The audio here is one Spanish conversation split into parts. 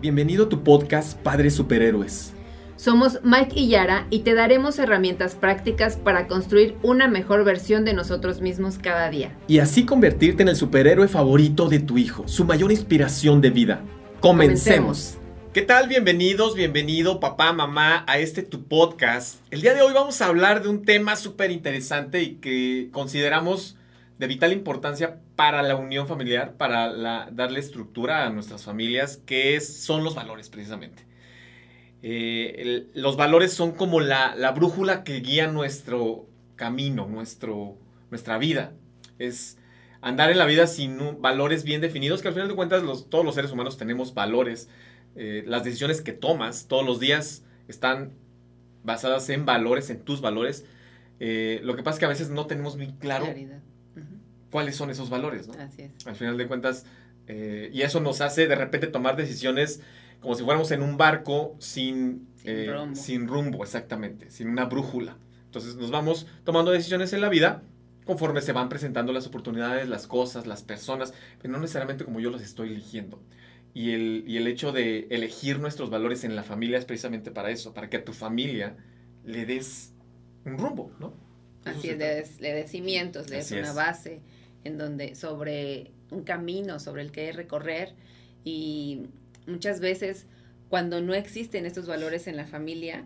Bienvenido a tu podcast Padres Superhéroes. Somos Mike y Yara y te daremos herramientas prácticas para construir una mejor versión de nosotros mismos cada día. Y así convertirte en el superhéroe favorito de tu hijo, su mayor inspiración de vida. Comencemos. ¿Qué tal? Bienvenidos, bienvenido papá, mamá a este tu podcast. El día de hoy vamos a hablar de un tema súper interesante y que consideramos de vital importancia para la unión familiar, para darle estructura a nuestras familias, que son los valores precisamente. Eh, los valores son como la, brújula que guía nuestro camino, nuestro, nuestra vida. Es andar en la vida sin valores bien definidos, que al final de cuentas todos los seres humanos tenemos valores. Eh, las decisiones que tomas todos los días están basadas en valores, en tus valores. Eh, lo que pasa es que a veces no tenemos muy claro cuáles son esos valores, ¿no? Así es. Al final de cuentas, eh, y eso nos hace de repente tomar decisiones como si fuéramos en un barco sin, sin, eh, rumbo. sin rumbo, exactamente, sin una brújula. Entonces nos vamos tomando decisiones en la vida conforme se van presentando las oportunidades, las cosas, las personas, pero no necesariamente como yo los estoy eligiendo. Y el, y el hecho de elegir nuestros valores en la familia es precisamente para eso, para que a tu familia le des un rumbo, ¿no? Así es, le des, le des cimientos, le des una base en donde sobre un camino sobre el que recorrer y muchas veces cuando no existen estos valores en la familia,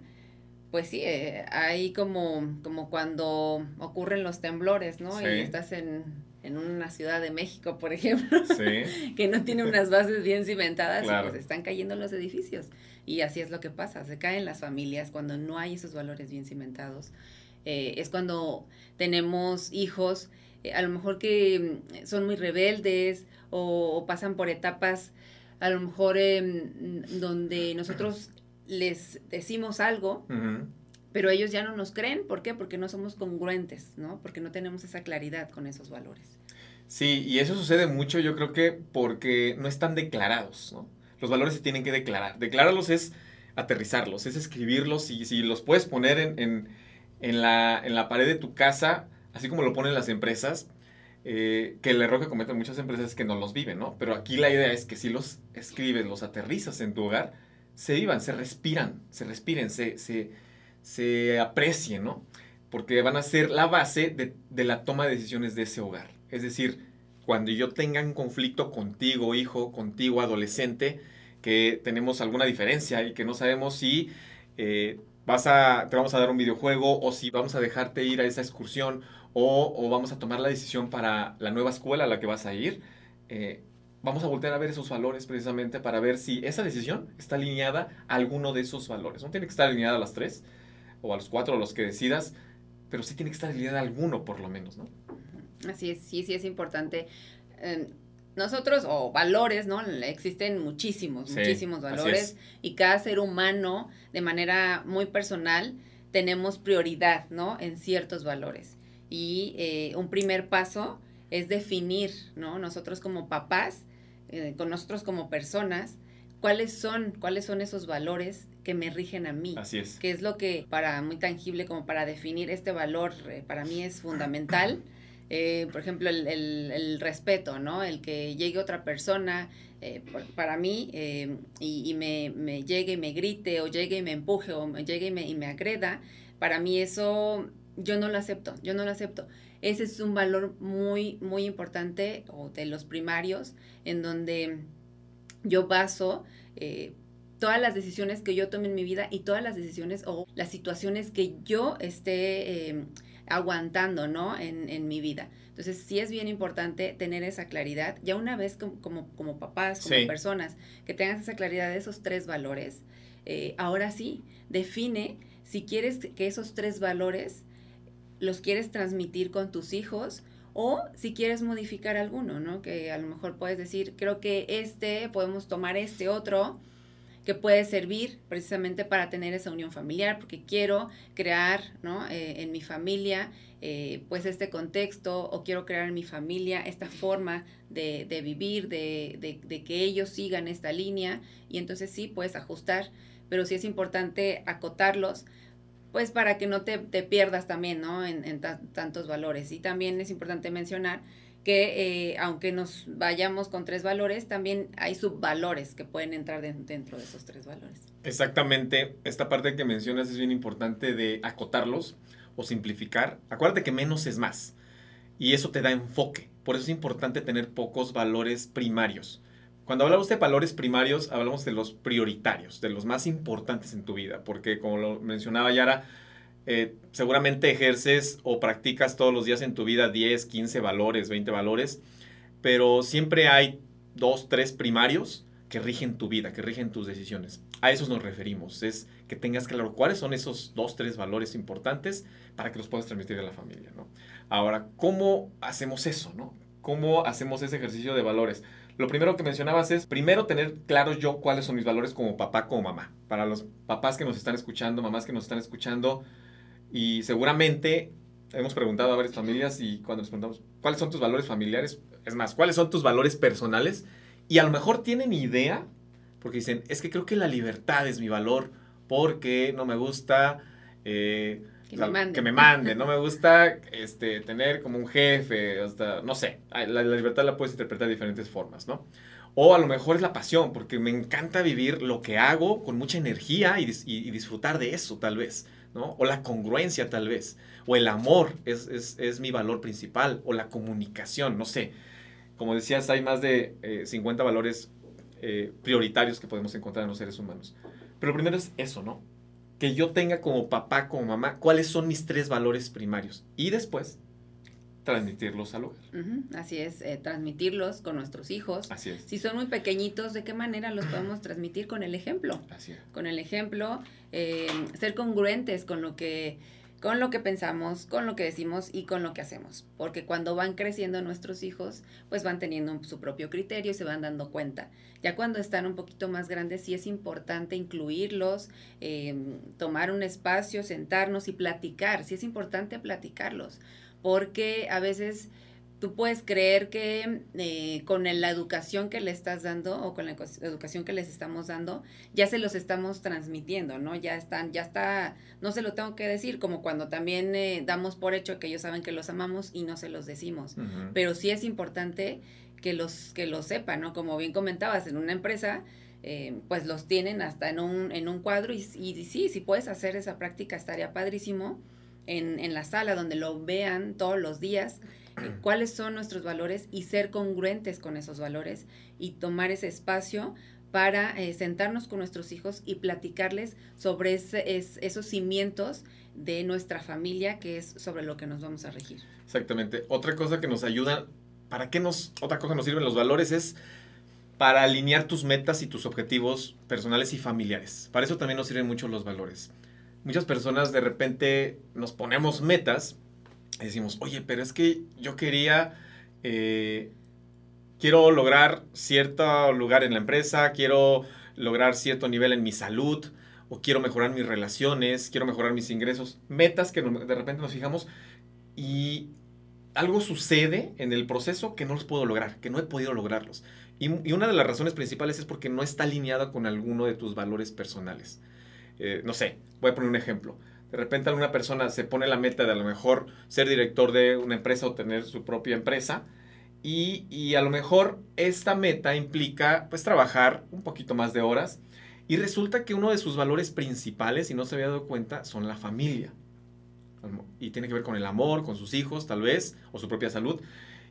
pues sí, eh, hay como, como cuando ocurren los temblores, ¿no? Y estás en, en, una ciudad de México, por ejemplo, que no tiene unas bases bien cimentadas y pues están cayendo los edificios. Y así es lo que pasa, se caen las familias cuando no hay esos valores bien cimentados. Eh, es cuando tenemos hijos eh, a lo mejor que mm, son muy rebeldes o, pasan por etapas a lo mejor em, donde nosotros les decimos algo, pero ellos ya no nos creen. ¿Por qué? Porque no somos congruentes, ¿no? Porque no tenemos esa claridad con esos valores. Sí, y eso sucede mucho, yo creo que porque no están declarados, ¿no? Los valores se tienen que declarar. Declararlos es aterrizarlos, es escribirlos y si los puedes poner en, en, la, en la pared de tu casa, así como lo ponen las empresas, eh, que el error que cometen muchas empresas es que no los viven, ¿no? Pero aquí la idea es que si los escribes, los aterrizas en tu hogar, se vivan, se respiran, se respiren, se, se, aprecien, ¿no? Porque van a ser la base de, de, la toma de decisiones de ese hogar. Es decir, cuando yo tenga un conflicto contigo, hijo, contigo, adolescente, que tenemos alguna diferencia y que no sabemos si eh, vas a, te vamos a dar un videojuego o si vamos a dejarte ir a esa excursión o, vamos a tomar la decisión para la nueva escuela a la que vas a ir, eh, vamos a volver a ver esos valores precisamente para ver si esa decisión está alineada a alguno de esos valores. No tiene que estar alineada a las tres o a los cuatro o los que decidas, pero sí tiene que estar alineada a alguno por lo menos, ¿no? Así es, sí, sí es importante. Em, nosotros, o valores, ¿no? Existen muchísimos, muchísimos valores y cada ser humano, de manera muy personal, tenemos prioridad, ¿no? En ciertos valores. Y eh, un primer paso es definir, ¿no? Nosotros como papás, eh, con nosotros como personas, cuáles son, cuáles son esos valores que me rigen a mí. Así es. Que es lo que para muy tangible como para definir este valor eh, para mí es fundamental. por ejemplo, el, respeto, ¿no? El que llegue otra persona para mí y, me, llegue y me grite o llegue y me empuje o llegue y me, y me agreda, para mí eso yo no lo acepto, yo no lo acepto. Ese es un valor muy, muy importante o de los primarios en donde yo baso eh, todas las decisiones que yo tome en mi vida y todas las decisiones o las situaciones que yo esté em, aguantando, ¿no? En, en, mi vida. Entonces, sí es bien importante tener esa claridad. Ya una vez como, como, papás, como personas, que tengas esa claridad de esos tres valores, eh, ahora sí, define si quieres que esos tres valores los quieres transmitir con tus hijos o si quieres modificar alguno, ¿no? Que a lo mejor puedes decir, creo que este, podemos tomar este otro que puede servir precisamente para tener esa unión familiar, porque quiero crear, ¿no? Eh, en mi familia, eh, pues este contexto, o quiero crear en mi familia esta forma de, vivir, de, de que ellos sigan esta línea, y entonces sí, puedes ajustar, pero sí es importante acotarlos pues para que no te, pierdas también, ¿no? En, tantos valores. Y también es importante mencionar que eh, aunque nos vayamos con tres valores, también hay subvalores que pueden entrar dentro de esos tres valores. Exactamente, esta parte que mencionas es bien importante de acotarlos o simplificar. Acuérdate que menos es más y eso te da enfoque. Por eso es importante tener pocos valores primarios. Cuando hablamos de valores primarios, hablamos de los prioritarios, de los más importantes en tu vida, porque como lo mencionaba Yara, eh, seguramente ejerces o practicas todos los días en tu vida 10, 15 valores, 20 valores, pero siempre hay dos, tres primarios que rigen tu vida, que rigen tus decisiones. A esos nos referimos, es que tengas claro cuáles son esos dos, tres valores importantes para que los puedas transmitir a la familia, ¿no? Ahora, ¿cómo hacemos eso, no? ¿Cómo hacemos ese ejercicio de valores? Lo primero que mencionabas es, primero tener claro yo cuáles son mis valores como papá, como mamá. Para los papás que nos están escuchando, mamás que nos están escuchando, y seguramente hemos preguntado a varias familias y cuando les preguntamos, ¿cuáles son tus valores familiares? Es más, ¿cuáles son tus valores personales? Y a lo mejor tienen idea, porque dicen, es que creo que la libertad es mi valor, porque no me gusta... Eh, que, me mande. que, me mande. no me gusta este, tener como un jefe, hasta, no sé, la, libertad la puedes interpretar de diferentes formas, ¿no? O a lo mejor es la pasión, porque me encanta vivir lo que hago con mucha energía y, y disfrutar de eso, tal vez. O la congruencia tal vez, o el amor es, mi valor principal, o la comunicación, no sé. Como decías, hay más de 50 eh, valores eh, prioritarios que podemos encontrar en los seres humanos. Pero primero es eso, ¿no? Que yo tenga como papá, como mamá, cuáles son mis tres valores primarios. Y después, transmitirlos al hogar. así es, eh, transmitirlos con nuestros hijos. Así es. Si son muy pequeñitos, ¿de qué manera los podemos transmitir? Con el ejemplo. Así es. Con el ejemplo, eh, ser congruentes con lo que con lo que pensamos, con lo que decimos y con lo que hacemos. Porque cuando van creciendo nuestros hijos, pues van teniendo su propio criterio y se van dando cuenta. Ya cuando están un poquito más grandes, sí es importante incluirlos, eh, tomar un espacio, sentarnos y platicar. Sí es importante platicarlos porque a veces tú puedes creer que eh, con la educación que le estás dando o con la educación que les estamos dando, ya se los estamos transmitiendo, ¿no? Ya están, ya está, no se lo tengo que decir, como cuando también eh, damos por hecho que ellos saben que los amamos y no se los decimos. Pero sí es importante que los, que lo sepan, ¿no? Como bien comentabas, en una empresa, eh, pues los tienen hasta en un, en un cuadro y, y sí, si puedes hacer esa práctica estaría padrísimo en, en la sala donde lo vean todos los días cuáles son nuestros valores y ser congruentes con esos valores y tomar ese espacio para eh, sentarnos con nuestros hijos y platicarles sobre esos cimientos de nuestra familia, que es sobre lo que nos vamos a regir. Exactamente. Otra cosa que nos ayuda, ¿para qué nos, otra cosa nos sirven los valores? Es para alinear tus metas y tus objetivos personales y familiares. Para eso también nos sirven mucho los valores muchas personas de repente nos ponemos metas decimos, oye, pero es que yo quería, eh, quiero lograr cierto lugar en la empresa, quiero lograr cierto nivel en mi salud, o quiero mejorar mis relaciones, quiero mejorar mis ingresos, metas que de repente nos fijamos y algo sucede en el proceso que no los puedo lograr, que no he podido lograrlos. Y, y una de las razones principales es porque no está alineada con alguno de tus valores personales. Eh, no sé, voy a poner un ejemplo. De repente alguna persona se pone la meta de a lo mejor ser director de una empresa o tener su propia empresa y, y a lo mejor esta meta implica pues trabajar un poquito más de horas y resulta que uno de sus valores principales, si no se había dado cuenta, son la familia. Y tiene que ver con el amor, con sus hijos tal vez, o su propia salud.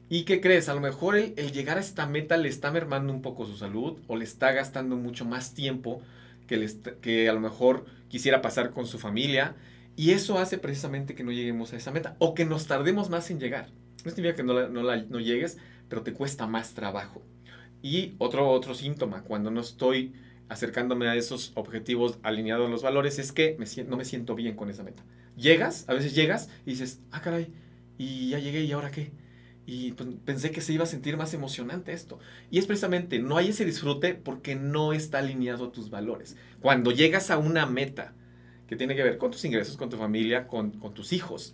¿Y qué crees? A lo mejor el, el, llegar a esta meta le está mermando un poco su salud o le está gastando mucho más tiempo que, que a lo mejor quisiera pasar con su familia. Y eso hace precisamente que no lleguemos a esa meta o que nos tardemos más en llegar. No significa que no, no, llegues, pero te cuesta más trabajo. Y otro, otro síntoma, cuando no estoy acercándome a esos objetivos alineados a los valores, es que no me siento bien con esa meta. Llegas, a veces llegas y dices, ah, caray, y ya llegué, ¿y ahora qué? y pues, pensé que se iba a sentir más emocionante esto. Y es precisamente, no hay ese disfrute porque no está alineado a tus valores. Cuando llegas a una meta que tiene que ver con tus ingresos, con tu familia, con, tus hijos,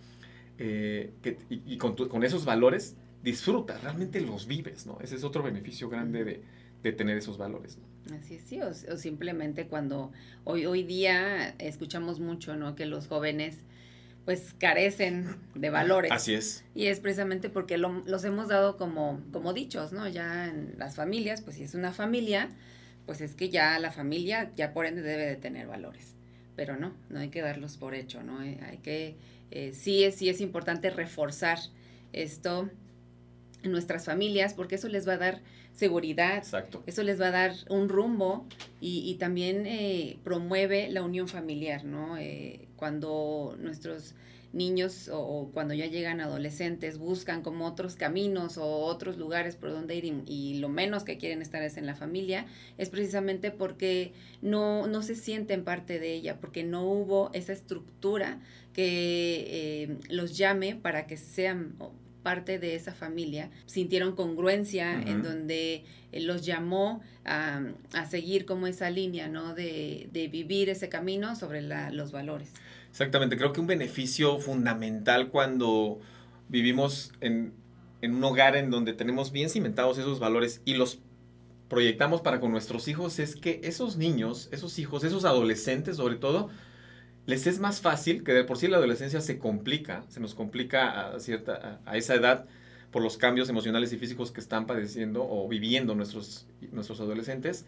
eh, y, con, con, esos valores, disfruta, realmente los vives, ¿no? Ese es otro beneficio grande de, de tener esos valores. Así es, sí, o, o, simplemente cuando hoy, hoy día escuchamos mucho, ¿no? Que los jóvenes pues carecen de valores. Así es. Y es precisamente porque los hemos dado como, como dichos, ¿no? Ya en las familias, pues si es una familia, pues es que ya la familia, ya por ende debe de tener valores. Pero no, no hay que darlos por hecho, ¿no? Eh, hay que, eh, sí, es, sí es importante reforzar esto en nuestras familias porque eso les va a dar seguridad, Exacto. eso les va a dar un rumbo y, también eh, promueve la unión familiar, ¿no? cuando nuestros niños o, cuando ya llegan adolescentes buscan como otros caminos o otros lugares por donde ir y, lo menos que quieren estar es en la familia, es precisamente porque no, no se sienten parte de ella, porque no hubo esa estructura que eh, los llame para que sean parte de esa familia, sintieron congruencia en donde eh, los llamó a, seguir como esa línea, ¿no? De, vivir ese camino sobre los valores. Exactamente, creo que un beneficio fundamental cuando vivimos en, un hogar en donde tenemos bien cimentados esos valores y los proyectamos para con nuestros hijos es que esos niños, esos hijos, esos adolescentes sobre todo, les es más fácil, que de por sí la adolescencia se complica, se nos complica a, cierta, a, esa edad por los cambios emocionales y físicos que están padeciendo o viviendo nuestros, nuestros adolescentes.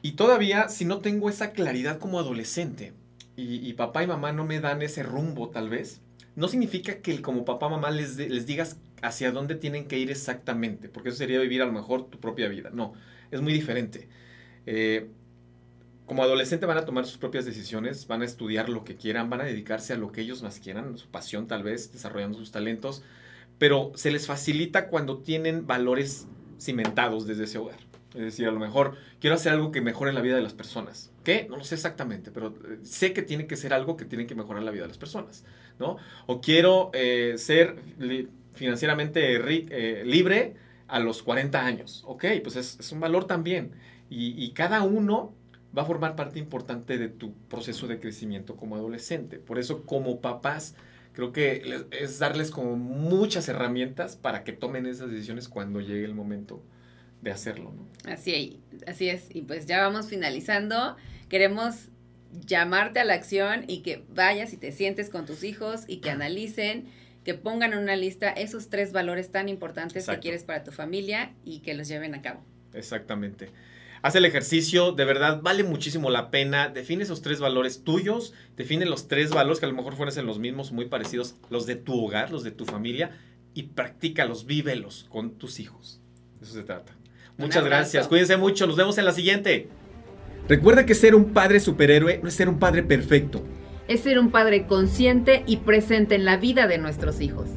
Y todavía, si no tengo esa claridad como adolescente, y, papá y mamá no me dan ese rumbo tal vez, no significa que como papá mamá les, les digas hacia dónde tienen que ir exactamente, porque eso sería vivir a lo mejor tu propia vida. No, es muy diferente. Eh, como adolescente van a tomar sus propias decisiones, van a estudiar lo que quieran, van a dedicarse a lo que ellos más quieran, su pasión tal vez, desarrollando sus talentos, pero se les facilita cuando tienen valores cimentados desde ese hogar. Es decir, a lo mejor quiero hacer algo que mejore la vida de las personas. ¿Qué? No lo sé exactamente, pero eh, sé que tiene que ser algo que tiene que mejorar la vida de las personas, ¿no? O quiero eh, ser financieramente eh, libre a los 40 años. Ok, pues es, un valor también. Y, cada uno va a formar parte importante de tu proceso de crecimiento como adolescente. Por eso, como papás, creo que es darles como muchas herramientas para que tomen esas decisiones cuando llegue el momento de hacerlo. ¿no? Así, así es. Y pues ya vamos finalizando. Queremos llamarte a la acción y que vayas y te sientes con tus hijos y que analicen, que pongan en una lista esos tres valores tan importantes que quieres para tu familia y que los lleven a cabo. Exactamente. Haz el ejercicio, de verdad vale muchísimo la pena. Define esos tres valores tuyos, define los tres valores que a lo mejor fueran los mismos, muy parecidos, los de tu hogar, los de tu familia, y practícalos, vívelos con tus hijos. eso se trata. Muchas gracias. Cuídense mucho. Nos vemos en la siguiente. Recuerda que ser un padre superhéroe no es ser un padre perfecto. Es ser un padre consciente y presente en la vida de nuestros hijos.